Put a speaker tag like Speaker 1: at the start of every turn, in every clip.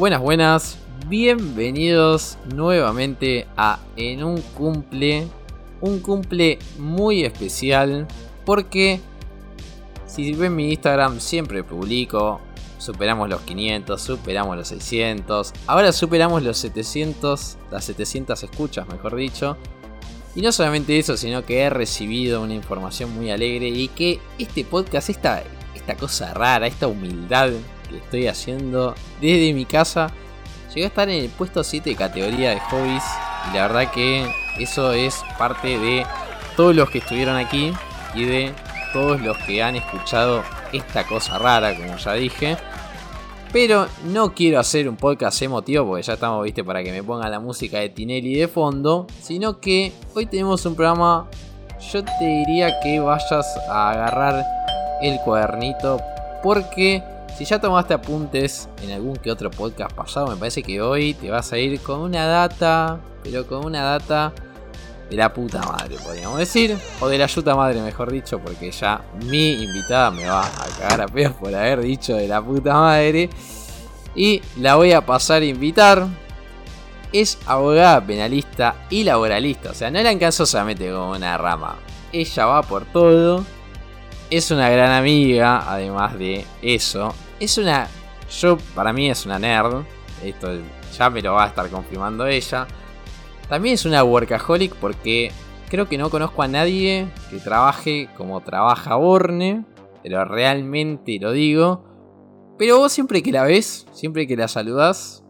Speaker 1: Buenas, buenas. Bienvenidos nuevamente a En un cumple. Un cumple muy especial porque si ven mi Instagram siempre publico. Superamos los 500, superamos los 600. Ahora superamos los 700, las 700 escuchas, mejor dicho. Y no solamente eso, sino que he recibido una información muy alegre y que este podcast, esta, esta cosa rara, esta humildad que estoy haciendo desde mi casa, llegó a estar en el puesto 7 de categoría de hobbies. Y la verdad que eso es parte de todos los que estuvieron aquí y de todos los que han escuchado esta cosa rara, como ya dije. Pero no quiero hacer un podcast emotivo porque ya estamos, viste, para que me pongan la música de Tinelli de fondo. Sino que hoy tenemos un programa. Yo te diría que vayas a agarrar el cuadernito. Porque si ya tomaste apuntes en algún que otro podcast pasado, me parece que hoy te vas a ir con una data. Pero con una data de la puta madre, podríamos decir. O de la yuta madre, mejor dicho, porque ya mi invitada me va a cagar a pedos por haber dicho de la puta madre. Y la voy a pasar a invitar. Es abogada penalista y laboralista. O sea, no la alcanzó solamente con una rama. Ella va por todo. Es una gran amiga, además de eso. Es una. Yo, para mí, es una nerd. Esto ya me lo va a estar confirmando ella. También es una workaholic porque creo que no conozco a nadie que trabaje como trabaja Borne, pero realmente lo digo. Pero vos siempre que la ves, siempre que la saludas,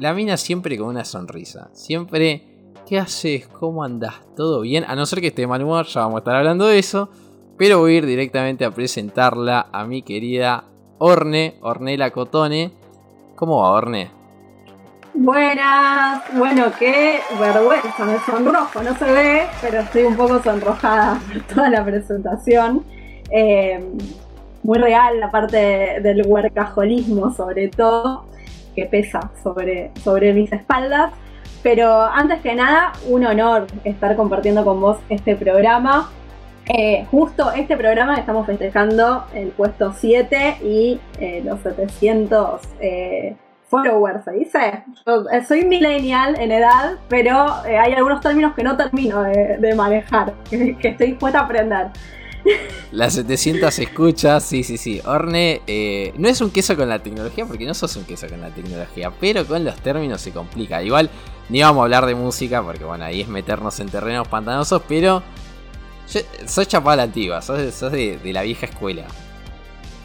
Speaker 1: la mina siempre con una sonrisa. Siempre, ¿qué haces? ¿Cómo andás? ¿Todo bien? A no ser que esté mal humor, ya vamos a estar hablando de eso. Pero voy a ir directamente a presentarla a mi querida Orne, Ornela Cotone. ¿Cómo va Orne?
Speaker 2: Buenas, bueno, qué vergüenza, me sonrojo, no se ve, pero estoy un poco sonrojada por toda la presentación. Eh, muy real la parte del huercajolismo, sobre todo, que pesa sobre, sobre mis espaldas. Pero antes que nada, un honor estar compartiendo con vos este programa. Eh, justo este programa estamos festejando el puesto 7 y eh, los 700 follower, se dice. Eh, soy millennial en edad, pero eh, hay algunos términos que no termino de, manejar, que, estoy dispuesta a aprender.
Speaker 1: Las 700 escuchas, sí, sí, sí. Orne eh, no es un queso con la tecnología, porque no sos un queso con la tecnología, pero con los términos se complica. Igual ni vamos a hablar de música, porque bueno, ahí es meternos en terrenos pantanosos, pero sos chapada antigua, sos, de la vieja escuela.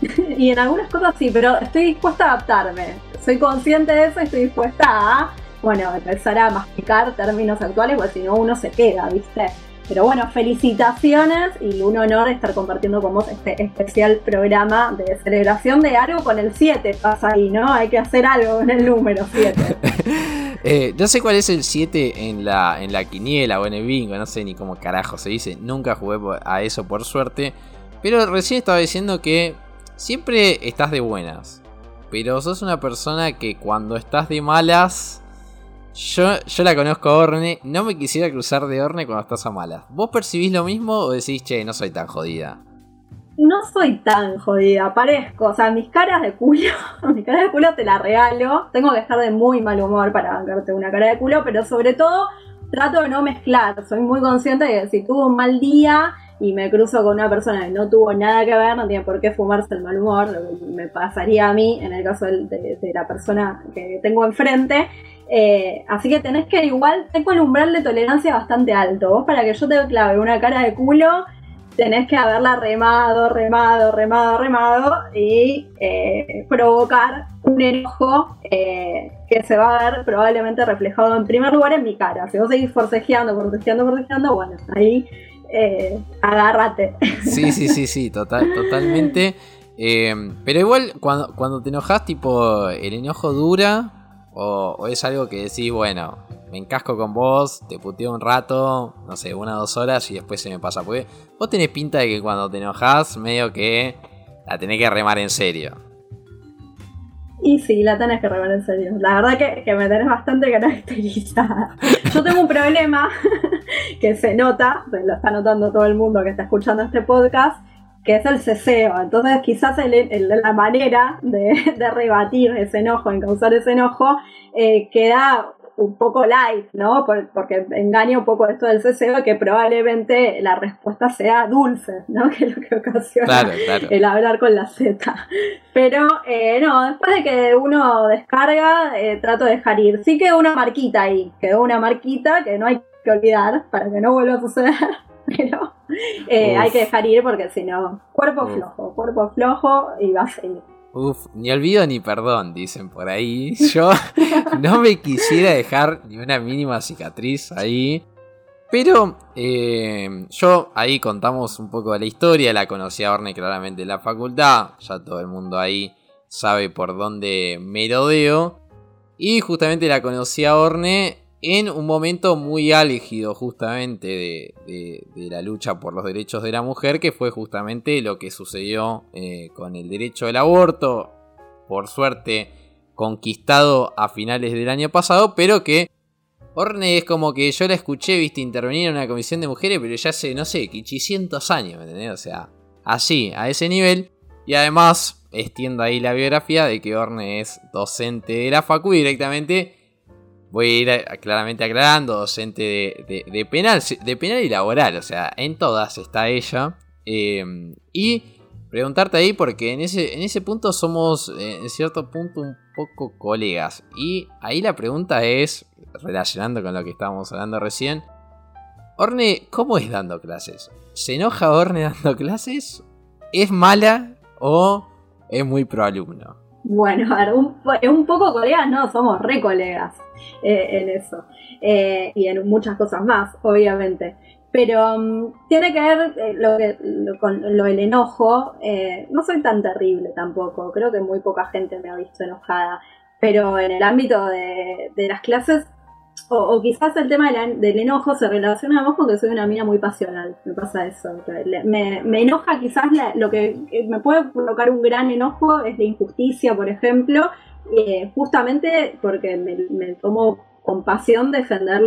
Speaker 2: y en algunas cosas sí, pero estoy dispuesta a adaptarme. Soy consciente de eso y estoy dispuesta a, bueno, empezar a masticar términos actuales, porque si no uno se queda, ¿viste? Pero bueno, felicitaciones y un honor estar compartiendo con vos este especial programa de celebración de algo con el 7. Pasa ahí, ¿no? Hay que hacer algo con el número 7.
Speaker 1: eh, no sé cuál es el 7 en la, en la quiniela o en el bingo, no sé ni cómo carajo se dice. Nunca jugué a eso por suerte. Pero recién estaba diciendo que siempre estás de buenas. Pero sos una persona que cuando estás de malas. Yo, yo la conozco a Orne. No me quisiera cruzar de Orne cuando estás a malas. ¿Vos percibís lo mismo o decís, che, no soy tan jodida?
Speaker 2: No soy tan jodida, parezco. O sea, mis caras de culo, mis caras de culo te la regalo. Tengo que estar de muy mal humor para bancarte una cara de culo, pero sobre todo trato de no mezclar. Soy muy consciente de que si tuvo un mal día y me cruzo con una persona que no tuvo nada que ver, no tiene por qué fumarse el mal humor, me pasaría a mí en el caso de, la persona que tengo enfrente. Eh, así que tenés que igual, tengo el umbral de tolerancia bastante alto. Vos para que yo te clave una cara de culo, tenés que haberla remado, remado, remado, remado y eh, provocar un enojo eh, que se va a ver probablemente reflejado en primer lugar en mi cara. Si vos seguís forcejeando, forcejeando, forcejeando, bueno, ahí agárrate.
Speaker 1: Sí, sí, sí, sí, total, totalmente. Pero igual, cuando, cuando te enojas, tipo, ¿el enojo dura? O, es algo que decís, bueno, me encasco con vos, te puteo un rato, no sé, una o dos horas y después se me pasa? Porque vos tenés pinta de que cuando te enojas, medio que la tenés que remar en serio.
Speaker 2: Y sí, la tenés que remar en serio. La verdad que, que me tenés bastante caracterizada. Yo tengo un problema que se nota, lo está notando todo el mundo que está escuchando este podcast, que es el ceseo. Entonces quizás la manera de, rebatir ese enojo, en causar ese enojo, eh, queda un poco light, ¿no? porque engaña un poco esto del ceseo, que probablemente la respuesta sea dulce, ¿no? Que es lo que ocasiona el hablar con la Z. Pero eh, no, después de que uno descarga, eh, trato de dejar ir. Sí quedó una marquita ahí, quedó una marquita que no hay que olvidar para que no vuelva a suceder. Pero eh, hay que dejar ir porque si no, cuerpo flojo, cuerpo flojo y va a seguir.
Speaker 1: Uf, ni olvido ni perdón, dicen por ahí. Yo no me quisiera dejar ni una mínima cicatriz ahí. Pero eh, yo ahí contamos un poco de la historia. La conocí a Orne claramente en la facultad. Ya todo el mundo ahí sabe por dónde me rodeo. Y justamente la conocí a Orne en un momento muy álgido justamente de, la lucha por los derechos de la mujer, que fue justamente lo que sucedió eh, con el derecho al aborto, por suerte conquistado a finales del año pasado, pero que Orne es como que yo la escuché, viste, intervenir en una comisión de mujeres, pero ya hace, no sé, 500 años, ¿me entendés? O sea, así, a ese nivel. Y además, extiendo ahí la biografía de que Orne es docente de la Facu directamente voy a ir claramente aclarando, docente de, penal, de penal y laboral, o sea, en todas está ella. Em, y preguntarte ahí, porque en ese, en ese punto somos, eh, en cierto punto, un poco colegas. Y ahí la pregunta es, relacionando con lo que estábamos hablando recién, Orne, ¿cómo es dando clases? ¿Se enoja Orne dando clases? ¿Es mala o es muy pro alumno?
Speaker 2: Bueno, ver, un, poco colegas, no, somos re colegas eh, en eso. Eh, y en muchas cosas más, obviamente. Pero um, tiene que ver eh, lo que, con lo del enojo. no soy tan terrible tampoco, creo que muy poca gente me ha visto enojada. Pero en el ámbito de, de las clases o, quizás el tema del enojo se relaciona más con que soy una mina muy pasional. Me pasa eso. Me, enoja quizás lo que me puede provocar un gran enojo es la injusticia, por ejemplo, eh, justamente porque me, tomo compasión defender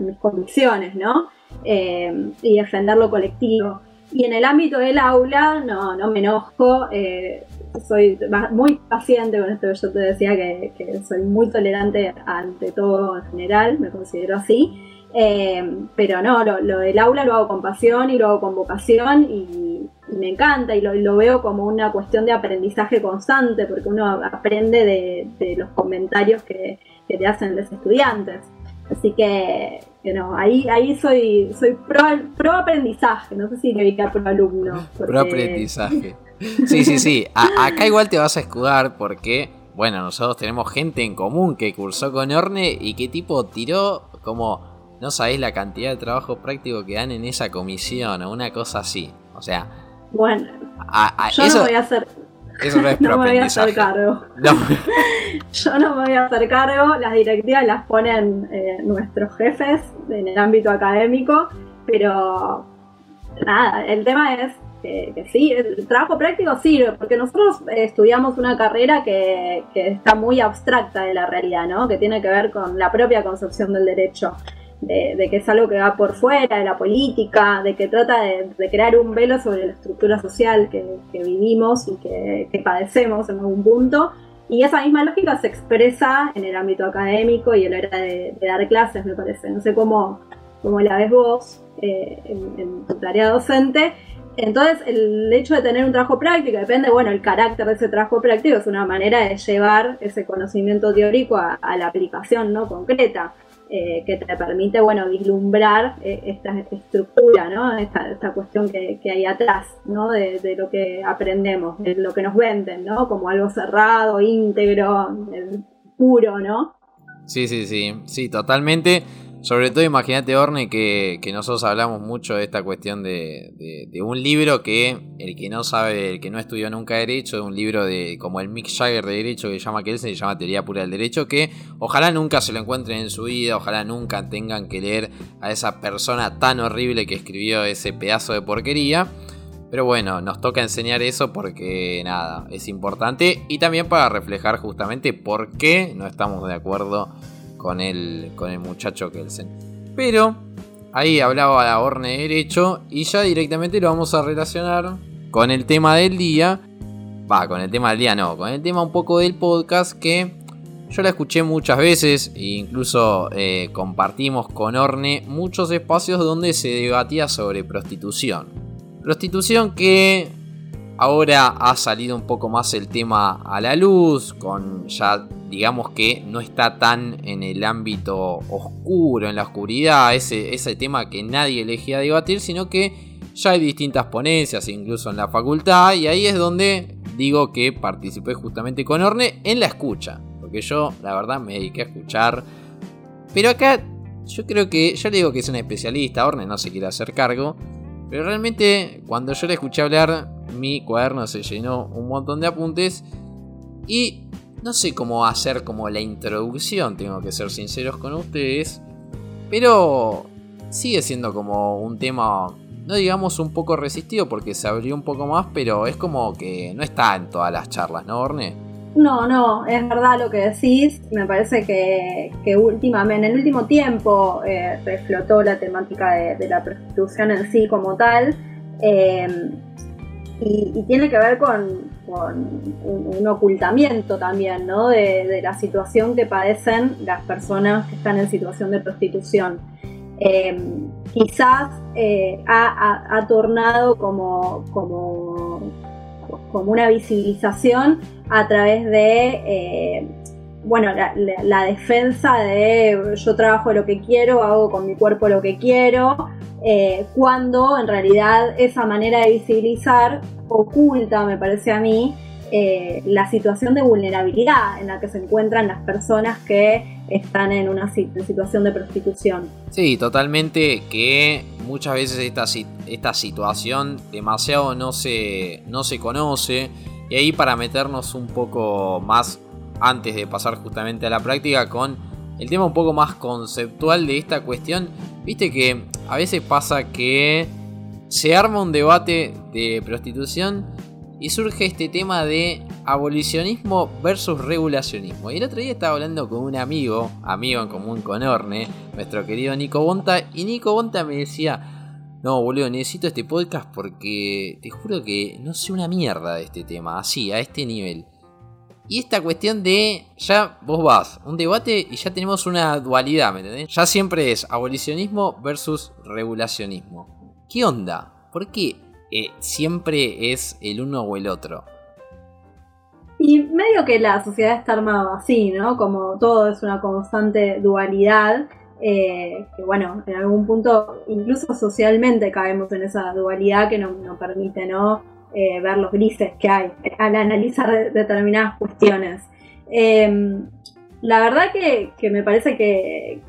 Speaker 2: mis convicciones, ¿no? Eh, y defender lo colectivo. Y en el ámbito del aula, no, no me enojo. Eh, soy muy paciente con esto. Yo te decía que, soy muy tolerante ante todo en general, me considero así. Eh, pero no, lo, del aula lo hago con pasión y lo hago con vocación y, me encanta y lo, veo como una cuestión de aprendizaje constante porque uno aprende de, los comentarios que, te hacen los estudiantes. Así que, no, ahí, ahí soy, soy pro, aprendizaje, no sé si significa pro alumno.
Speaker 1: Pro aprendizaje. Sí, sí, sí. acá igual te vas a escudar porque, bueno, nosotros tenemos gente en común que cursó con Orne y que tipo tiró como... No sabéis la cantidad de trabajo práctico que dan en esa comisión o una cosa así. O sea...
Speaker 2: Bueno, yo no voy a hacer...
Speaker 1: Eso no es
Speaker 2: No me voy a hacer cargo. yo no me voy a hacer cargo. Las directivas las ponen eh, nuestros jefes en el ámbito académico. Pero nada, el tema es que, sí, el trabajo práctico sirve, porque nosotros estudiamos una carrera que, está muy abstracta de la realidad, ¿no? Que tiene que ver con la propia concepción del derecho. De, que es algo que va por fuera de la política, de que trata de, crear un velo sobre la estructura social que, vivimos y que, padecemos en algún punto. Y esa misma lógica se expresa en el ámbito académico y en la hora de, dar clases, me parece. No sé cómo, cómo la ves vos eh, en, tu tarea docente, entonces, el hecho de tener un trabajo práctico, depende, bueno, el carácter de ese trabajo práctico es una manera de llevar ese conocimiento teórico a, la aplicación no concreta, eh, que te permite, bueno, vislumbrar eh, esta estructura, ¿no? Esta, esta cuestión que, hay atrás, ¿no? De, de, lo que aprendemos, de lo que nos venden, ¿no? Como algo cerrado, íntegro, puro, ¿no?
Speaker 1: Sí, sí, sí, sí, totalmente. Sobre todo imagínate, Orne, que, nosotros hablamos mucho de esta cuestión de, un libro que el que no sabe, el que no estudió nunca Derecho, un libro de como el Mick Jagger de Derecho que se llama Kelsen, se llama Teoría Pura del Derecho, que ojalá nunca se lo encuentren en su vida, ojalá nunca tengan que leer a esa persona tan horrible que escribió ese pedazo de porquería. Pero bueno, nos toca enseñar eso porque nada, es importante y también para reflejar justamente por qué no estamos de acuerdo con el, con el muchacho Kelsen. Pero ahí hablaba la Orne derecho y ya directamente lo vamos a relacionar con el tema del día. Va, con el tema del día no, con el tema un poco del podcast que yo la escuché muchas veces e incluso eh, compartimos con Orne muchos espacios donde se debatía sobre prostitución. Prostitución que ahora ha salido un poco más el tema a la luz, con ya digamos que no está tan en el ámbito oscuro, en la oscuridad, ese, ese tema que nadie elegía debatir, sino que ya hay distintas ponencias, incluso en la facultad, y ahí es donde digo que participé justamente con Orne en la escucha, porque yo la verdad me dediqué a escuchar, pero acá yo creo que, yo le digo que es un especialista, Orne no se quiere hacer cargo, pero realmente cuando yo le escuché hablar, mi cuaderno se llenó un montón de apuntes y no sé cómo hacer como la introducción, tengo que ser sinceros con ustedes. Pero sigue siendo como un tema, no digamos un poco resistido porque se abrió un poco más, pero es como que no está en todas las charlas, ¿no, Orne?
Speaker 2: No, no, es verdad lo que decís. Me parece que, últimamente, en el último tiempo, eh, reflotó la temática de, la prostitución en sí como tal. Eh, y, tiene que ver con, un, ocultamiento también, ¿no? De, la situación que padecen las personas que están en situación de prostitución. Eh, quizás eh, ha, tornado como, como, como, una visibilización a través de eh, bueno, la, defensa de yo trabajo lo que quiero, hago con mi cuerpo lo que quiero, eh, cuando en realidad esa manera de visibilizar oculta, me parece a mí, eh, la situación de vulnerabilidad en la que se encuentran las personas que están en una situación de prostitución.
Speaker 1: Sí, totalmente que muchas veces esta, esta situación demasiado no se, no se conoce y ahí para meternos un poco más antes de pasar justamente a la práctica con el tema un poco más conceptual de esta cuestión. Viste que a veces pasa que se arma un debate de prostitución y surge este tema de abolicionismo versus regulacionismo. Y el otro día estaba hablando con un amigo, amigo en común con Orne, nuestro querido Nico Bonta, y Nico Bonta me decía, no, boludo, necesito este podcast porque te juro que no sé una mierda de este tema, así, a este nivel. Y esta cuestión de, ya vos vas, un debate y ya tenemos una dualidad, ¿me entendés? Ya siempre es abolicionismo versus regulacionismo. ¿Qué onda? ¿Por qué eh, siempre es el uno o el otro?
Speaker 2: Y medio que la sociedad está armada así, ¿no? Como todo es una constante dualidad. Eh, que bueno, en algún punto, incluso socialmente caemos en esa dualidad que nos no permite, ¿no? Eh, ver los grises que hay al analizar determinadas cuestiones. Em, la verdad que, me parece que,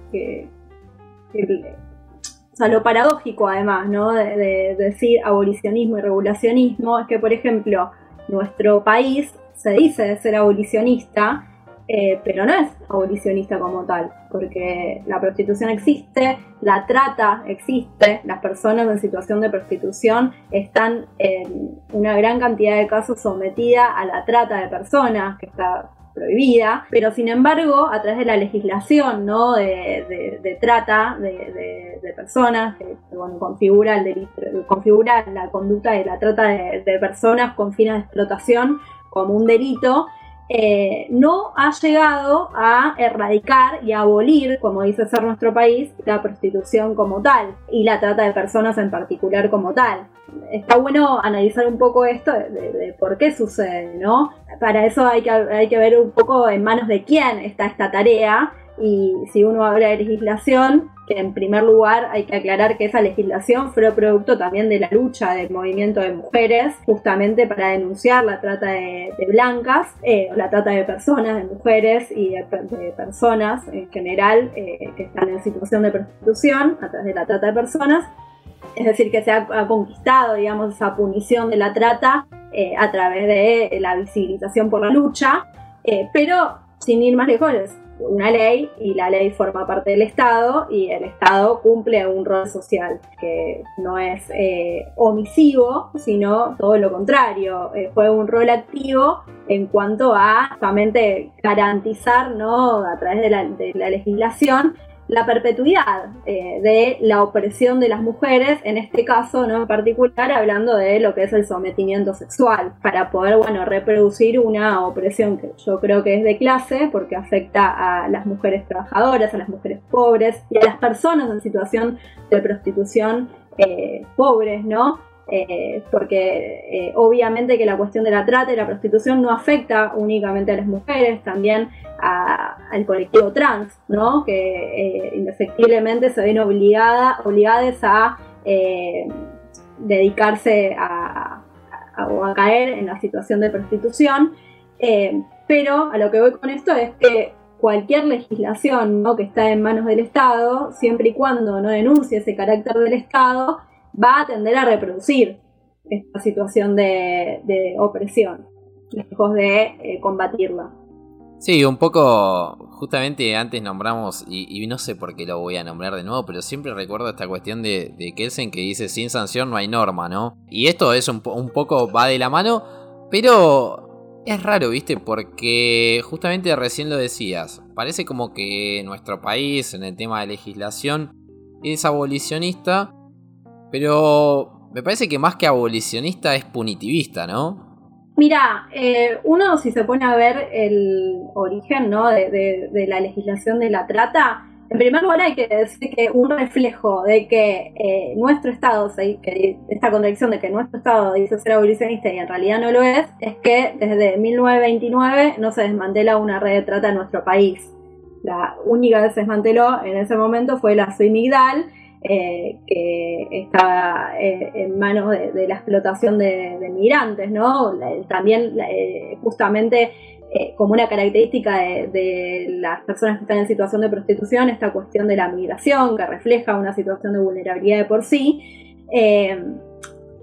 Speaker 2: o sea, lo paradójico además, ¿no? de, decir abolicionismo y regulacionismo es que, por ejemplo, nuestro país se dice de ser abolicionista, eh, pero no es abolicionista como tal, porque la prostitución existe, la trata existe, las personas en situación de prostitución están en una gran cantidad de casos sometidas a la trata de personas, que está prohibida, pero sin embargo, a través de la legislación ¿no? de, trata de, personas, que configura, el configura la conducta de la trata de personas con fines de explotación como un delito, eh, no ha llegado a erradicar y abolir, como dice ser nuestro país, la prostitución como tal y la trata de personas en particular como tal. Está bueno analizar un poco esto de, por qué sucede, ¿no? Para eso hay que, hay que ver un poco en manos de quién está esta tarea y si uno habla de legislación, que en primer lugar hay que aclarar que esa legislación fue producto también de la lucha del movimiento de mujeres, justamente para denunciar la trata de, blancas, eh, la trata de personas, de mujeres y de, personas en general eh, que están en situación de prostitución a través de la trata de personas. Es decir, que se ha, conquistado, digamos, esa punición de la trata eh, a través de la visibilización por la lucha, pero sin ir más lejos, una ley y la ley forma parte del Estado y el Estado cumple un rol social que no es eh, omisivo, sino todo lo contrario, eh, fue un rol activo en cuanto a justamente garantizar ¿no? a través de la, legislación la perpetuidad eh, de la opresión de las mujeres, en este caso, ¿no? En particular, hablando de lo que es el sometimiento sexual, para poder, bueno, reproducir una opresión que yo creo que es de clase, porque afecta a las mujeres trabajadoras, a las mujeres pobres y a las personas en situación de prostitución eh, pobres, ¿no? Eh, porque obviamente que la cuestión de la trata y la prostitución no afecta únicamente a las mujeres, también al colectivo trans, ¿no? que eh, indefectiblemente se ven obligada, obligadas a eh, dedicarse a, o a caer en la situación de prostitución. Eh, pero a lo que voy con esto es que cualquier legislación ¿no? que está en manos del Estado, siempre y cuando no denuncie ese carácter del Estado, va a tender a reproducir esta situación de, opresión, lejos de combatirla.
Speaker 1: Sí, un poco, justamente antes nombramos, y, no sé por qué lo voy a nombrar de nuevo, pero siempre recuerdo esta cuestión de, Kelsen que dice, sin sanción no hay norma, ¿no? Y esto es un poco, va de la mano, pero es raro, ¿viste? Porque justamente recién lo decías, parece como que nuestro país en el tema de legislación es abolicionista, pero me parece que más que abolicionista es punitivista, ¿no?
Speaker 2: Mira, eh, uno si se pone a ver el origen ¿no? de, la legislación de la trata, en primer lugar hay que decir que un reflejo de que eh, nuestro Estado, que esta contradicción de que nuestro Estado dice ser abolicionista y en realidad no lo es, es que desde 1929 no se desmantela una red de trata en nuestro país. La única que se desmanteló en ese momento fue la Suimigdal, eh, que estaba eh, en manos de, la explotación de, migrantes, ¿no? también eh, justamente como una característica de, las personas que están en situación de prostitución, esta cuestión de la migración, que refleja una situación de vulnerabilidad de por sí.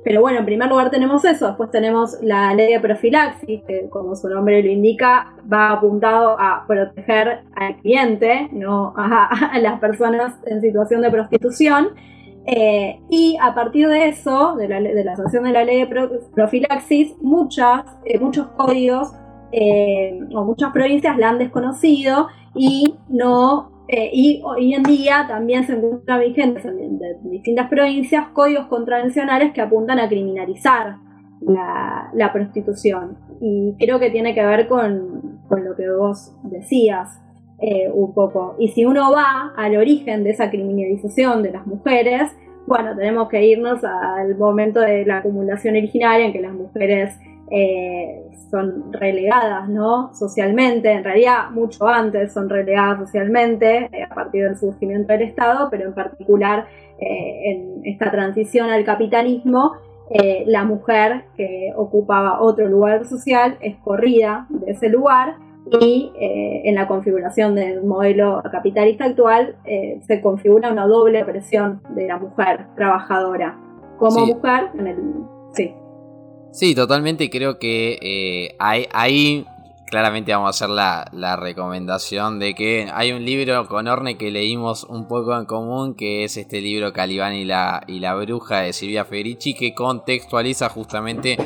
Speaker 2: Pero bueno, en primer lugar tenemos eso, después tenemos la ley de profilaxis, que como su nombre lo indica, va apuntado a proteger al cliente, no a, las personas en situación de prostitución. Eh, y a partir de eso, de la, de la sanción de la ley de profilaxis, muchas, eh, muchos códigos eh, o muchas provincias la han desconocido y no eh, y hoy en día también se encuentran vigentes en, distintas provincias códigos contravencionales que apuntan a criminalizar la, prostitución. Y creo que tiene que ver con, lo que vos decías eh, un poco. Y si uno va al origen de esa criminalización de las mujeres, bueno, tenemos que irnos al momento de la acumulación originaria en que las mujeres eh, son relegadas, ¿no? Socialmente, en realidad mucho antes son relegadas socialmente eh, a partir del surgimiento del Estado, pero en particular eh, en esta transición al capitalismo, la mujer que ocupaba otro lugar social es corrida de ese lugar y en la configuración del modelo capitalista actual se configura una doble presión de la mujer trabajadora como mujer en el sí
Speaker 1: totalmente. Creo que eh, ahí, claramente vamos a hacer la, recomendación de que hay un libro con Orne que leímos un poco en común, que es este libro Calibán y la, y la bruja de Silvia Federici, que contextualiza justamente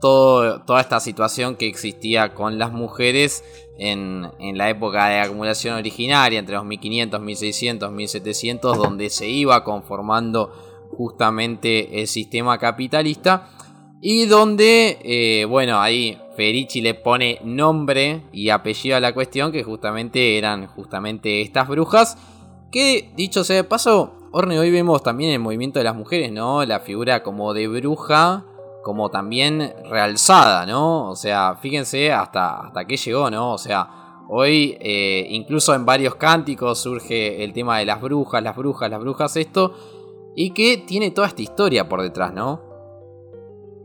Speaker 1: todo, toda esta situación que existía con las mujeres en, en, la época de acumulación originaria, entre los 1500, 1600, 1700, donde se iba conformando justamente el sistema capitalista y donde, eh, bueno, ahí Ferici le pone nombre y apellido a la cuestión, que justamente eran justamente estas brujas. Que, dicho sea de paso, Orne, hoy vemos también el movimiento de las mujeres, ¿no? La figura como de bruja, como también realzada, ¿no? O sea, fíjense hasta, hasta qué llegó, ¿no? O sea, hoy eh, incluso en varios cánticos surge el tema de las brujas, las brujas, las brujas, esto. Y que tiene toda esta historia por detrás, ¿no?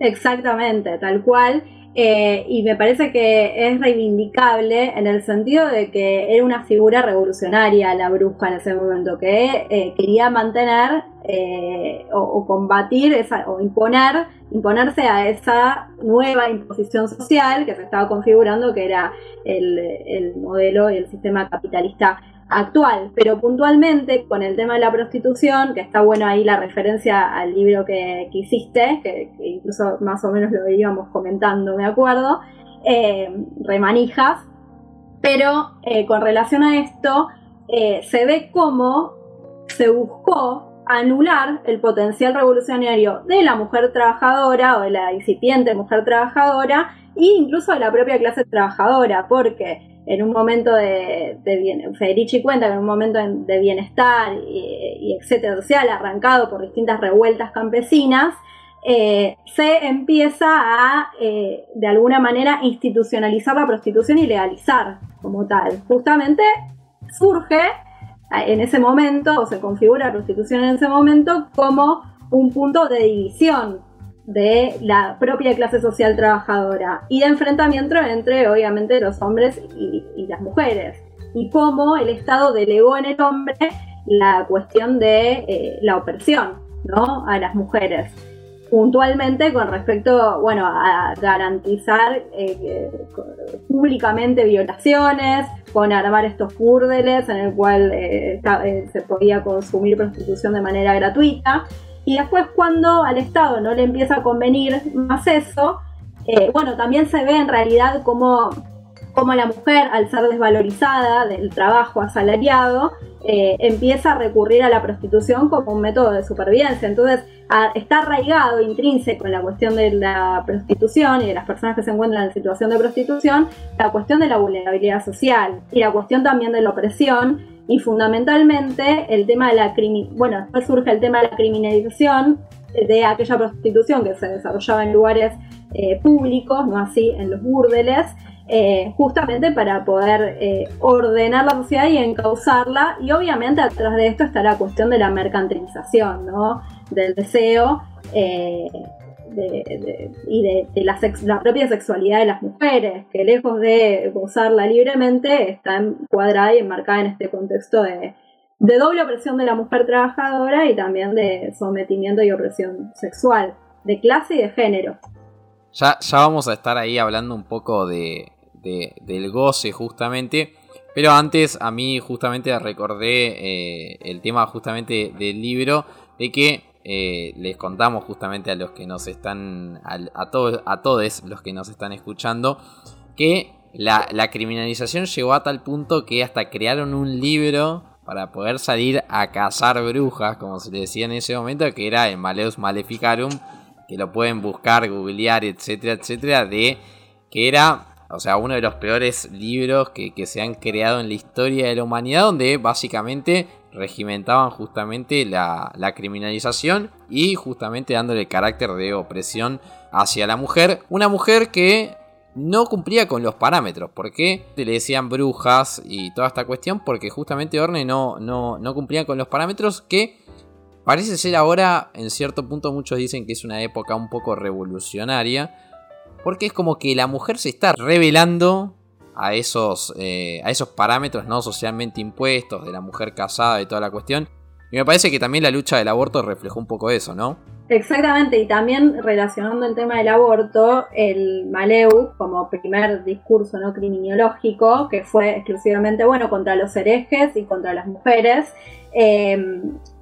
Speaker 2: Exactamente, tal cual. Eh, y me parece que es reivindicable en el sentido de que era una figura revolucionaria la bruja en ese momento, que eh, quería mantener eh, o, combatir esa, o imponer, imponerse a esa nueva imposición social que se estaba configurando, que era el, el modelo y el sistema capitalista actual, pero puntualmente con el tema de la prostitución, que está bueno ahí la referencia al libro que, hiciste, que, incluso más o menos lo íbamos comentando, me acuerdo, eh, remanijas, pero eh, con relación a esto, eh, se ve cómo se buscó anular el potencial revolucionario de la mujer trabajadora o de la incipiente mujer trabajadora e incluso de la propia clase trabajadora, porque en un momento de, de cuenta que en un momento de bienestar y, etcétera social, arrancado por distintas revueltas campesinas, eh, se empieza a, eh, de alguna manera, institucionalizar la prostitución y legalizar como tal. Justamente surge en ese momento, o se configura la prostitución en ese momento, como un punto de división de la propia clase social trabajadora y de enfrentamiento entre, obviamente, los hombres y, las mujeres. Y cómo el Estado delegó en el hombre la cuestión de eh, la opresión ¿no? a las mujeres puntualmente con respecto, bueno, a garantizar eh, públicamente violaciones, con armar estos búrdeles en el cual eh, eh, se podía consumir prostitución de manera gratuita. Y después cuando al Estado no le empieza a convenir más eso, bueno, también se ve en realidad como, la mujer, al ser desvalorizada del trabajo asalariado, empieza a recurrir a la prostitución como un método de supervivencia. Entonces, está arraigado, intrínseco en la cuestión de la prostitución y de las personas que se encuentran en situación de prostitución, la cuestión de la vulnerabilidad social y la cuestión también de la opresión y fundamentalmente el tema de la bueno, después surge el tema de la criminalización de aquella prostitución que se desarrollaba en lugares eh, públicos, no así en los búrdeles, eh, justamente para poder eh, ordenar la sociedad y encauzarla. Y obviamente atrás de esto está la cuestión de la mercantilización, ¿no? del deseo y de, la, propia sexualidad de las mujeres, que lejos de gozarla libremente, está encuadrada y enmarcada en este contexto de, doble opresión de la mujer trabajadora y también de sometimiento y opresión sexual, de clase y de género.
Speaker 1: Ya, ya vamos a estar ahí hablando un poco de, del goce justamente. Pero antes a mí justamente recordé eh, el tema justamente del libro de que eh, les contamos justamente a los que nos están, a, todos, a todos los que nos están escuchando, que la, criminalización llegó a tal punto que hasta crearon un libro para poder salir a cazar brujas, como se decía en ese momento, que era el Maleus Maleficarum, que lo pueden buscar, googlear, etcétera, etcétera, de que era o sea, uno de los peores libros que, se han creado en la historia de la humanidad, donde básicamente regimentaban justamente la, criminalización y justamente dándole carácter de opresión hacia la mujer. Una mujer que no cumplía con los parámetros. ¿Por qué le decían brujas y toda esta cuestión? Porque justamente Orne no, no, no cumplía con los parámetros que parece ser ahora, en cierto punto muchos dicen que es una época un poco revolucionaria porque es como que la mujer se está revelando a esos, eh, a esos parámetros no socialmente impuestos de la mujer casada y toda la cuestión. Y me parece que también la lucha del aborto reflejó un poco eso, ¿no?
Speaker 2: Exactamente, y también relacionando el tema del aborto, el Maleu como primer discurso no criminológico, que fue exclusivamente bueno contra los herejes y contra las mujeres, eh,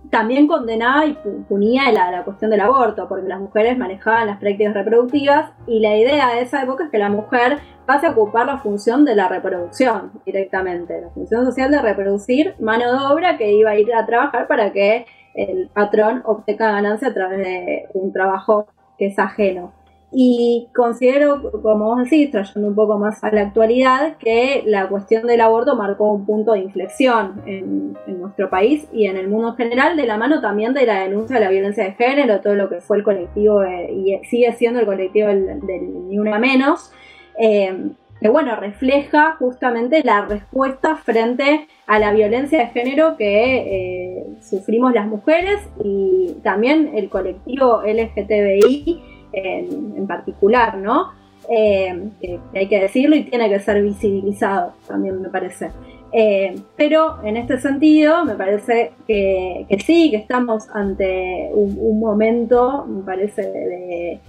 Speaker 2: también condenaba y punía la, la, cuestión del aborto, porque las mujeres manejaban las prácticas reproductivas y la idea de esa época es que la mujer pase a ocupar la función de la reproducción directamente, la función social de reproducir mano de obra que iba a ir a trabajar para que el patrón obtenga ganancia a través de un trabajo que es ajeno. Y considero, como vos decís, trayendo un poco más a la actualidad, que la cuestión del aborto marcó un punto de inflexión en, nuestro país y en el mundo en general, de la mano también de la denuncia de la violencia de género, todo lo que fue el colectivo, y sigue siendo el colectivo del, Ni Una Menos, eh, que bueno, refleja justamente la respuesta frente a la violencia de género que eh, sufrimos las mujeres y también el colectivo LGTBI en, particular, ¿no? Eh, que hay que decirlo y tiene que ser visibilizado también me parece. Eh, pero en este sentido me parece que, sí, que estamos ante un, momento, me parece, de,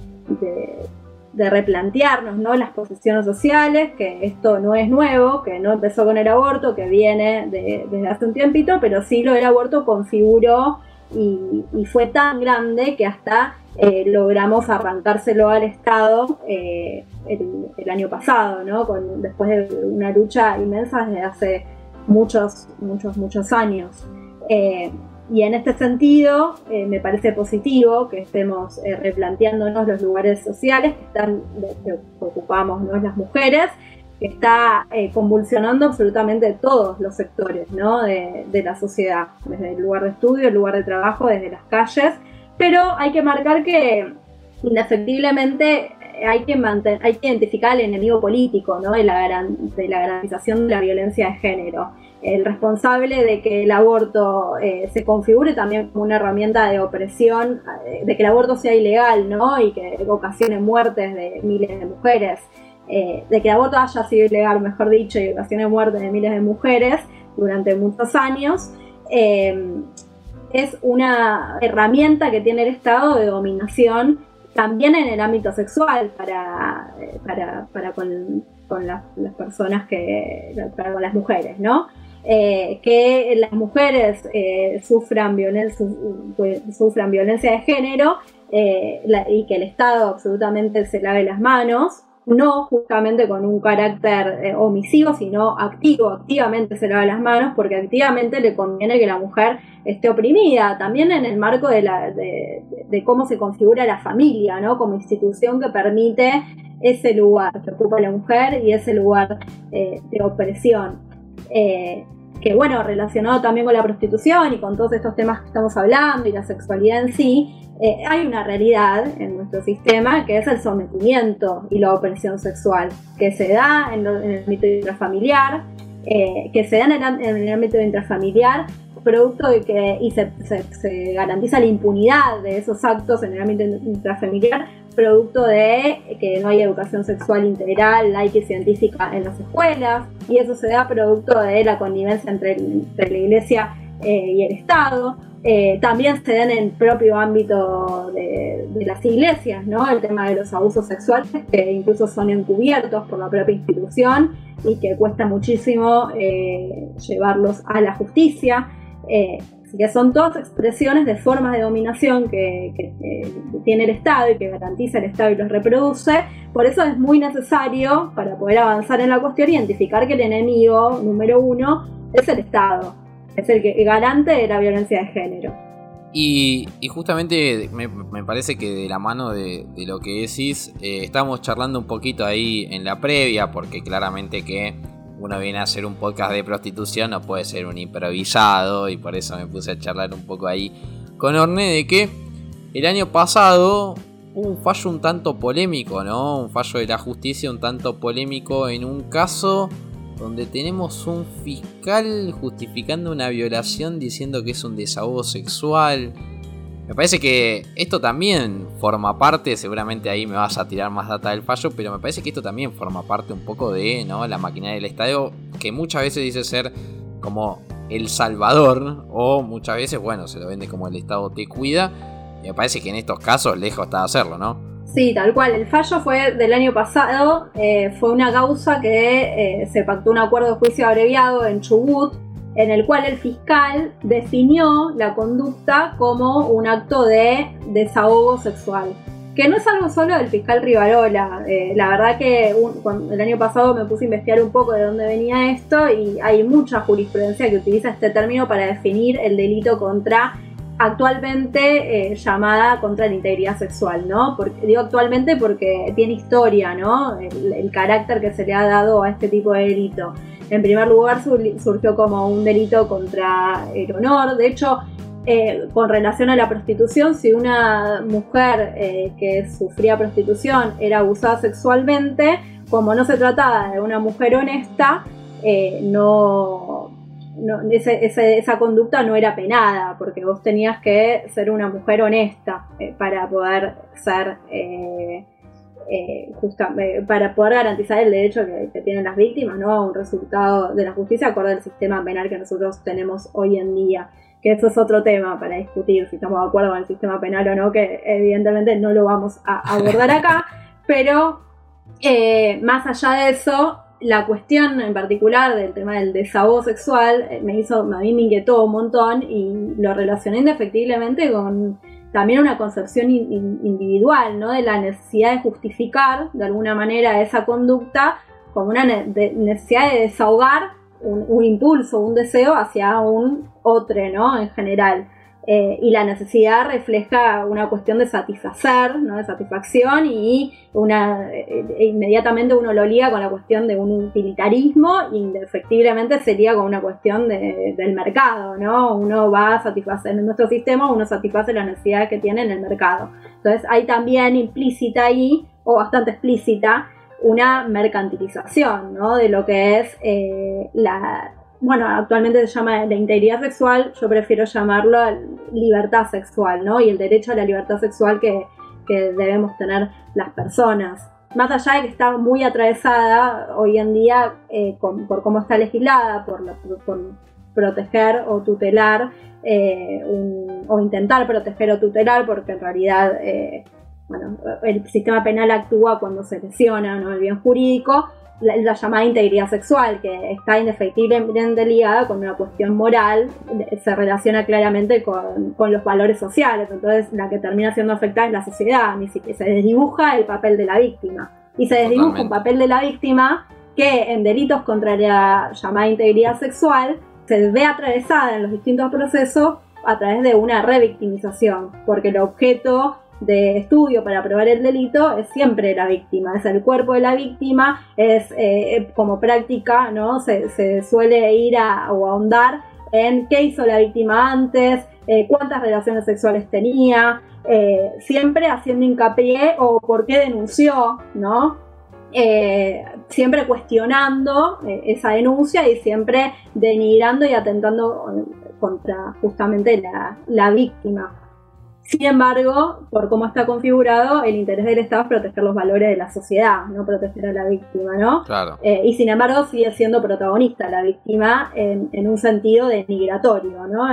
Speaker 2: replantearnos ¿no? las posiciones sociales, que esto no es nuevo, que no empezó con el aborto, que viene desde hace un tiempito, pero sí lo del aborto configuró y, fue tan grande que hasta eh, logramos arrancárselo al Estado eh, el, año pasado, ¿no? después de una lucha inmensa desde hace muchos, muchos, muchos años. Y en este sentido, eh, me parece positivo que estemos eh, replanteándonos los lugares sociales que, están, que ocupamos ¿no? las mujeres, que está eh, convulsionando absolutamente todos los sectores ¿no? de, de, la sociedad, desde el lugar de estudio, el lugar de trabajo, desde las calles. Pero hay que marcar que indefectiblemente hay que, hay que identificar el enemigo político ¿no? de, la de la garantización de la violencia de género el responsable de que el aborto eh, se configure también como una herramienta de opresión, eh, de que el aborto sea ilegal, ¿no? Y que ocasione muertes de miles de mujeres, eh, de que el aborto haya sido ilegal, mejor dicho, y ocasione muertes de miles de mujeres durante muchos años, es una herramienta que tiene el Estado de dominación también en el ámbito sexual para, para, con, las, personas que, para con las mujeres, ¿no? Eh, que las mujeres eh, sufran, violencia, sufran violencia de género eh, y que el Estado absolutamente se lave las manos, no justamente con un carácter omisivo, sino activo, activamente se lave las manos, porque activamente le conviene que la mujer esté oprimida, también en el marco de, la, de, cómo se configura la familia, ¿no? como institución que permite ese lugar que ocupa la mujer y ese lugar de opresión. Eh, que bueno, relacionado también con la prostitución y con todos estos temas que estamos hablando y la sexualidad en sí, eh, hay una realidad en nuestro sistema que es el sometimiento y la opresión sexual, que se da en, el ámbito intrafamiliar, eh, que se da en el, ámbito intrafamiliar producto de que y se, se, garantiza la impunidad de esos actos en el ámbito intrafamiliar producto de que no hay educación sexual integral, laica y científica en las escuelas, y eso se da producto de la connivencia entre, la Iglesia eh, y el Estado. Eh, también se da en el propio ámbito de, las iglesias, ¿no? El tema de los abusos sexuales, que incluso son encubiertos por la propia institución y que cuesta muchísimo eh, llevarlos a la justicia que son todas expresiones de formas de dominación que, tiene el Estado y que garantiza el Estado y los reproduce. Por eso es muy necesario, para poder avanzar en la cuestión, identificar que el enemigo número uno es el Estado, es el, que, garante de la violencia de género.
Speaker 1: Y, justamente me, parece que de la mano de, lo que decís, eh, estamos charlando un poquito ahí en la previa, porque claramente que uno viene a hacer un podcast de prostitución, no puede ser un improvisado y por eso me puse a charlar un poco ahí con Orne de que el año pasado hubo un fallo un tanto polémico, ¿no? Un fallo de la justicia un tanto polémico en un caso donde tenemos un fiscal justificando una violación diciendo que es un desahogo sexual. Me parece que esto también forma parte, seguramente ahí me vas a tirar más data del fallo, pero me parece que esto también forma parte un poco de ¿no? la maquinaria del estadio, que muchas veces dice ser como el salvador, o muchas veces, bueno, se lo vende como el Estado te cuida, y me parece que en estos casos lejos está de hacerlo, ¿no?
Speaker 2: Sí, tal cual. El fallo fue del año pasado, eh, fue una causa que eh, se pactó un acuerdo de juicio abreviado en Chubut, en el cual el fiscal definió la conducta como un acto de desahogo sexual. Que no es algo solo del fiscal Rivarola. Eh, la verdad que el año pasado me puse a investigar un poco de dónde venía esto y hay mucha jurisprudencia que utiliza este término para definir el delito contra actualmente eh, llamada contra la integridad sexual, ¿no? Porque, digo actualmente porque tiene historia, ¿no? el, carácter que se le ha dado a este tipo de delito. En primer lugar, surgió como un delito contra el honor. De hecho, eh, con relación a la prostitución, si una mujer eh, que sufría prostitución era abusada sexualmente, como no se trataba de una mujer honesta, eh, no, esa conducta no era penada, porque vos tenías que ser una mujer honesta para poder ser eh, eh, para poder garantizar el derecho que, tienen las víctimas ¿no? a un resultado de la justicia acorde al sistema penal que nosotros tenemos hoy en día. Que eso es otro tema para discutir si estamos de acuerdo con el sistema penal o no, que evidentemente no lo vamos a abordar acá, pero eh, más allá de eso, la cuestión en particular del tema del desahogo sexual me hizo, a mí me inquietó un montón y lo relacioné indefectiblemente con también una concepción individual, ¿no? De la necesidad de justificar de alguna manera esa conducta como una necesidad de desahogar un, impulso, un deseo hacia un otro, ¿no? En general. Eh, y la necesidad refleja una cuestión de satisfacer, ¿no? de satisfacción y una, eh, inmediatamente uno lo liga con la cuestión de un utilitarismo y indefectiblemente sería con una cuestión del mercado, ¿no? Uno va a satisfacer, en nuestro sistema uno satisface las necesidades que tiene en el mercado. Entonces hay también implícita ahí, o bastante explícita, una mercantilización ¿no? de lo que es eh, la, bueno, actualmente se llama la integridad sexual, yo prefiero llamarlo libertad sexual, ¿no? Y el derecho a la libertad sexual que, debemos tener las personas. Más allá de que está muy atravesada hoy en día eh, por cómo está legislada, por, proteger o tutelar, eh, o intentar proteger o tutelar, porque en realidad bueno, el sistema penal actúa cuando se lesiona el bien jurídico, la, llamada integridad sexual, que está indefectiblemente ligada con una cuestión moral, se relaciona claramente con, los valores sociales, entonces la que termina siendo afectada es la sociedad, ni siquiera se desdibuja el papel de la víctima. Y se desdibuja un papel de la víctima que en delitos contra la llamada integridad sexual se ve atravesada en los distintos procesos a través de una revictimización, porque el objeto de estudio para probar el delito es siempre la víctima, es el cuerpo de la víctima, es eh, como práctica, ¿no? Se, suele ir a, ahondar en qué hizo la víctima antes, eh, cuántas relaciones sexuales tenía, eh, siempre haciendo hincapié o por qué denunció, ¿no? siempre cuestionando esa denuncia y siempre denigrando y atentando contra justamente la, la víctima. Sin embargo, por cómo está configurado, el interés del Estado es proteger los valores de la sociedad, no proteger a la víctima, ¿no?
Speaker 1: Claro.
Speaker 2: Eh, y sin embargo, sigue siendo protagonista la víctima en, un sentido denigratorio, ¿no?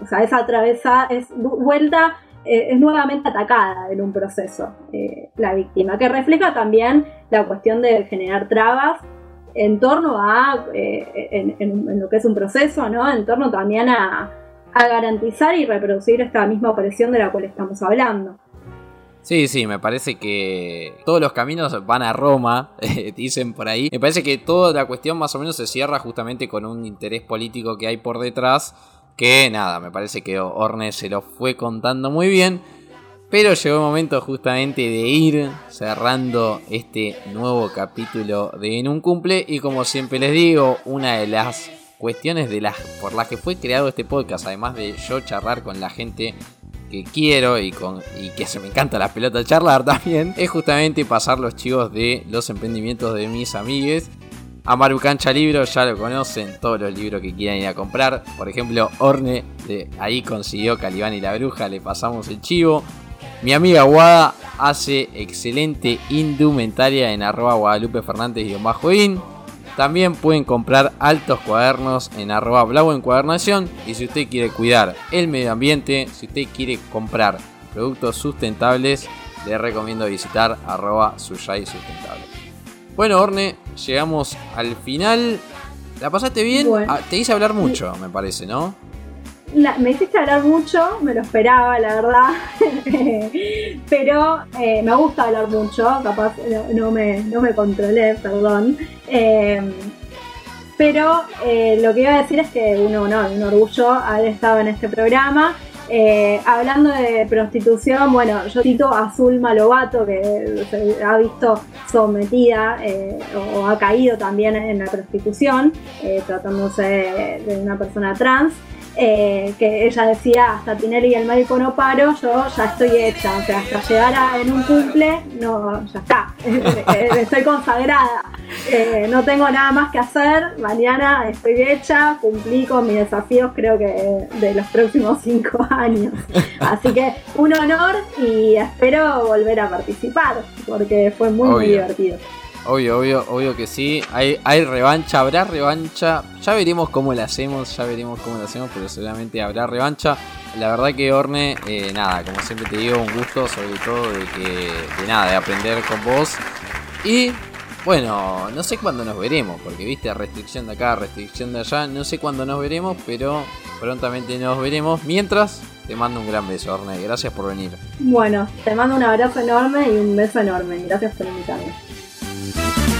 Speaker 2: o sea, es atravesada, es vuelta, eh, es nuevamente atacada en un proceso eh, la víctima, que refleja también la cuestión de generar trabas en torno a, en, en lo que es un proceso, ¿no? En torno también a a garantizar y reproducir esta misma opresión de la cual estamos hablando.
Speaker 1: Sí, sí, me parece que todos los caminos van a Roma, dicen por ahí. Me parece que toda la cuestión más o menos se cierra justamente con un interés político que hay por detrás. Que nada, me parece que Orne se lo fue contando muy bien. Pero llegó el momento justamente de ir cerrando este nuevo capítulo de En un cumple. Y como siempre les digo, una de las cuestiones de las por las que fue creado este podcast, además de yo charlar con la gente que quiero y, con, y que se me encanta la pelota charlar también, es justamente pasar los chivos de los emprendimientos de mis amigues. Amaru Cancha Libro, ya lo conocen, todos los libros que quieran ir a comprar. Por ejemplo, Orne, de ahí consiguió Calibán y la Bruja, le pasamos el chivo. Mi amiga Guada hace excelente indumentaria en arroba Guadalupe Fernández y. También pueden comprar altos cuadernos en arroba blau encuadernación. Y si usted quiere cuidar el medio ambiente, si usted quiere comprar productos sustentables, le recomiendo visitar arroba suyay sustentable. Bueno, Orne, llegamos al final. ¿La pasaste bien? Ah, te hice hablar mucho, me parece, ¿no?
Speaker 2: Me hiciste hablar mucho, me lo esperaba, la verdad. Pero eh, me gusta hablar mucho, capaz no, me, no me controlé, perdón. Eh, pero eh, lo que iba a decir es que uno, no, un orgullo haber estado en este programa. hablando de prostitución, bueno, yo cito a Zulma Lobato, que se ha visto sometida o, ha caído también en la prostitución, tratándose de una persona trans. Eh, que ella decía, hasta Tinelli y el médico no paro, yo ya estoy hecha, o sea, hasta llegar a, en un cumple, no, ya está, eh, estoy consagrada, eh, no tengo nada más que hacer, mañana estoy hecha, cumplí con mis desafíos creo que de los próximos cinco años, así que un honor y espero volver a participar, porque fue muy, muy divertido.
Speaker 1: Obvio, obvio, obvio que sí. Hay, revancha, habrá revancha. Ya veremos cómo la hacemos, ya veremos cómo la hacemos, pero seguramente habrá revancha. La verdad que Orne, eh, nada, como siempre te digo, un gusto sobre todo de que, de nada, de aprender con vos. Y bueno, no sé cuándo nos veremos, porque viste, restricción de acá, restricción de allá, no sé cuándo nos veremos, pero prontamente nos veremos. Mientras, te mando un gran beso, Orne, gracias por venir.
Speaker 2: Bueno, te mando un abrazo enorme y un beso enorme, gracias por invitarme. Bye.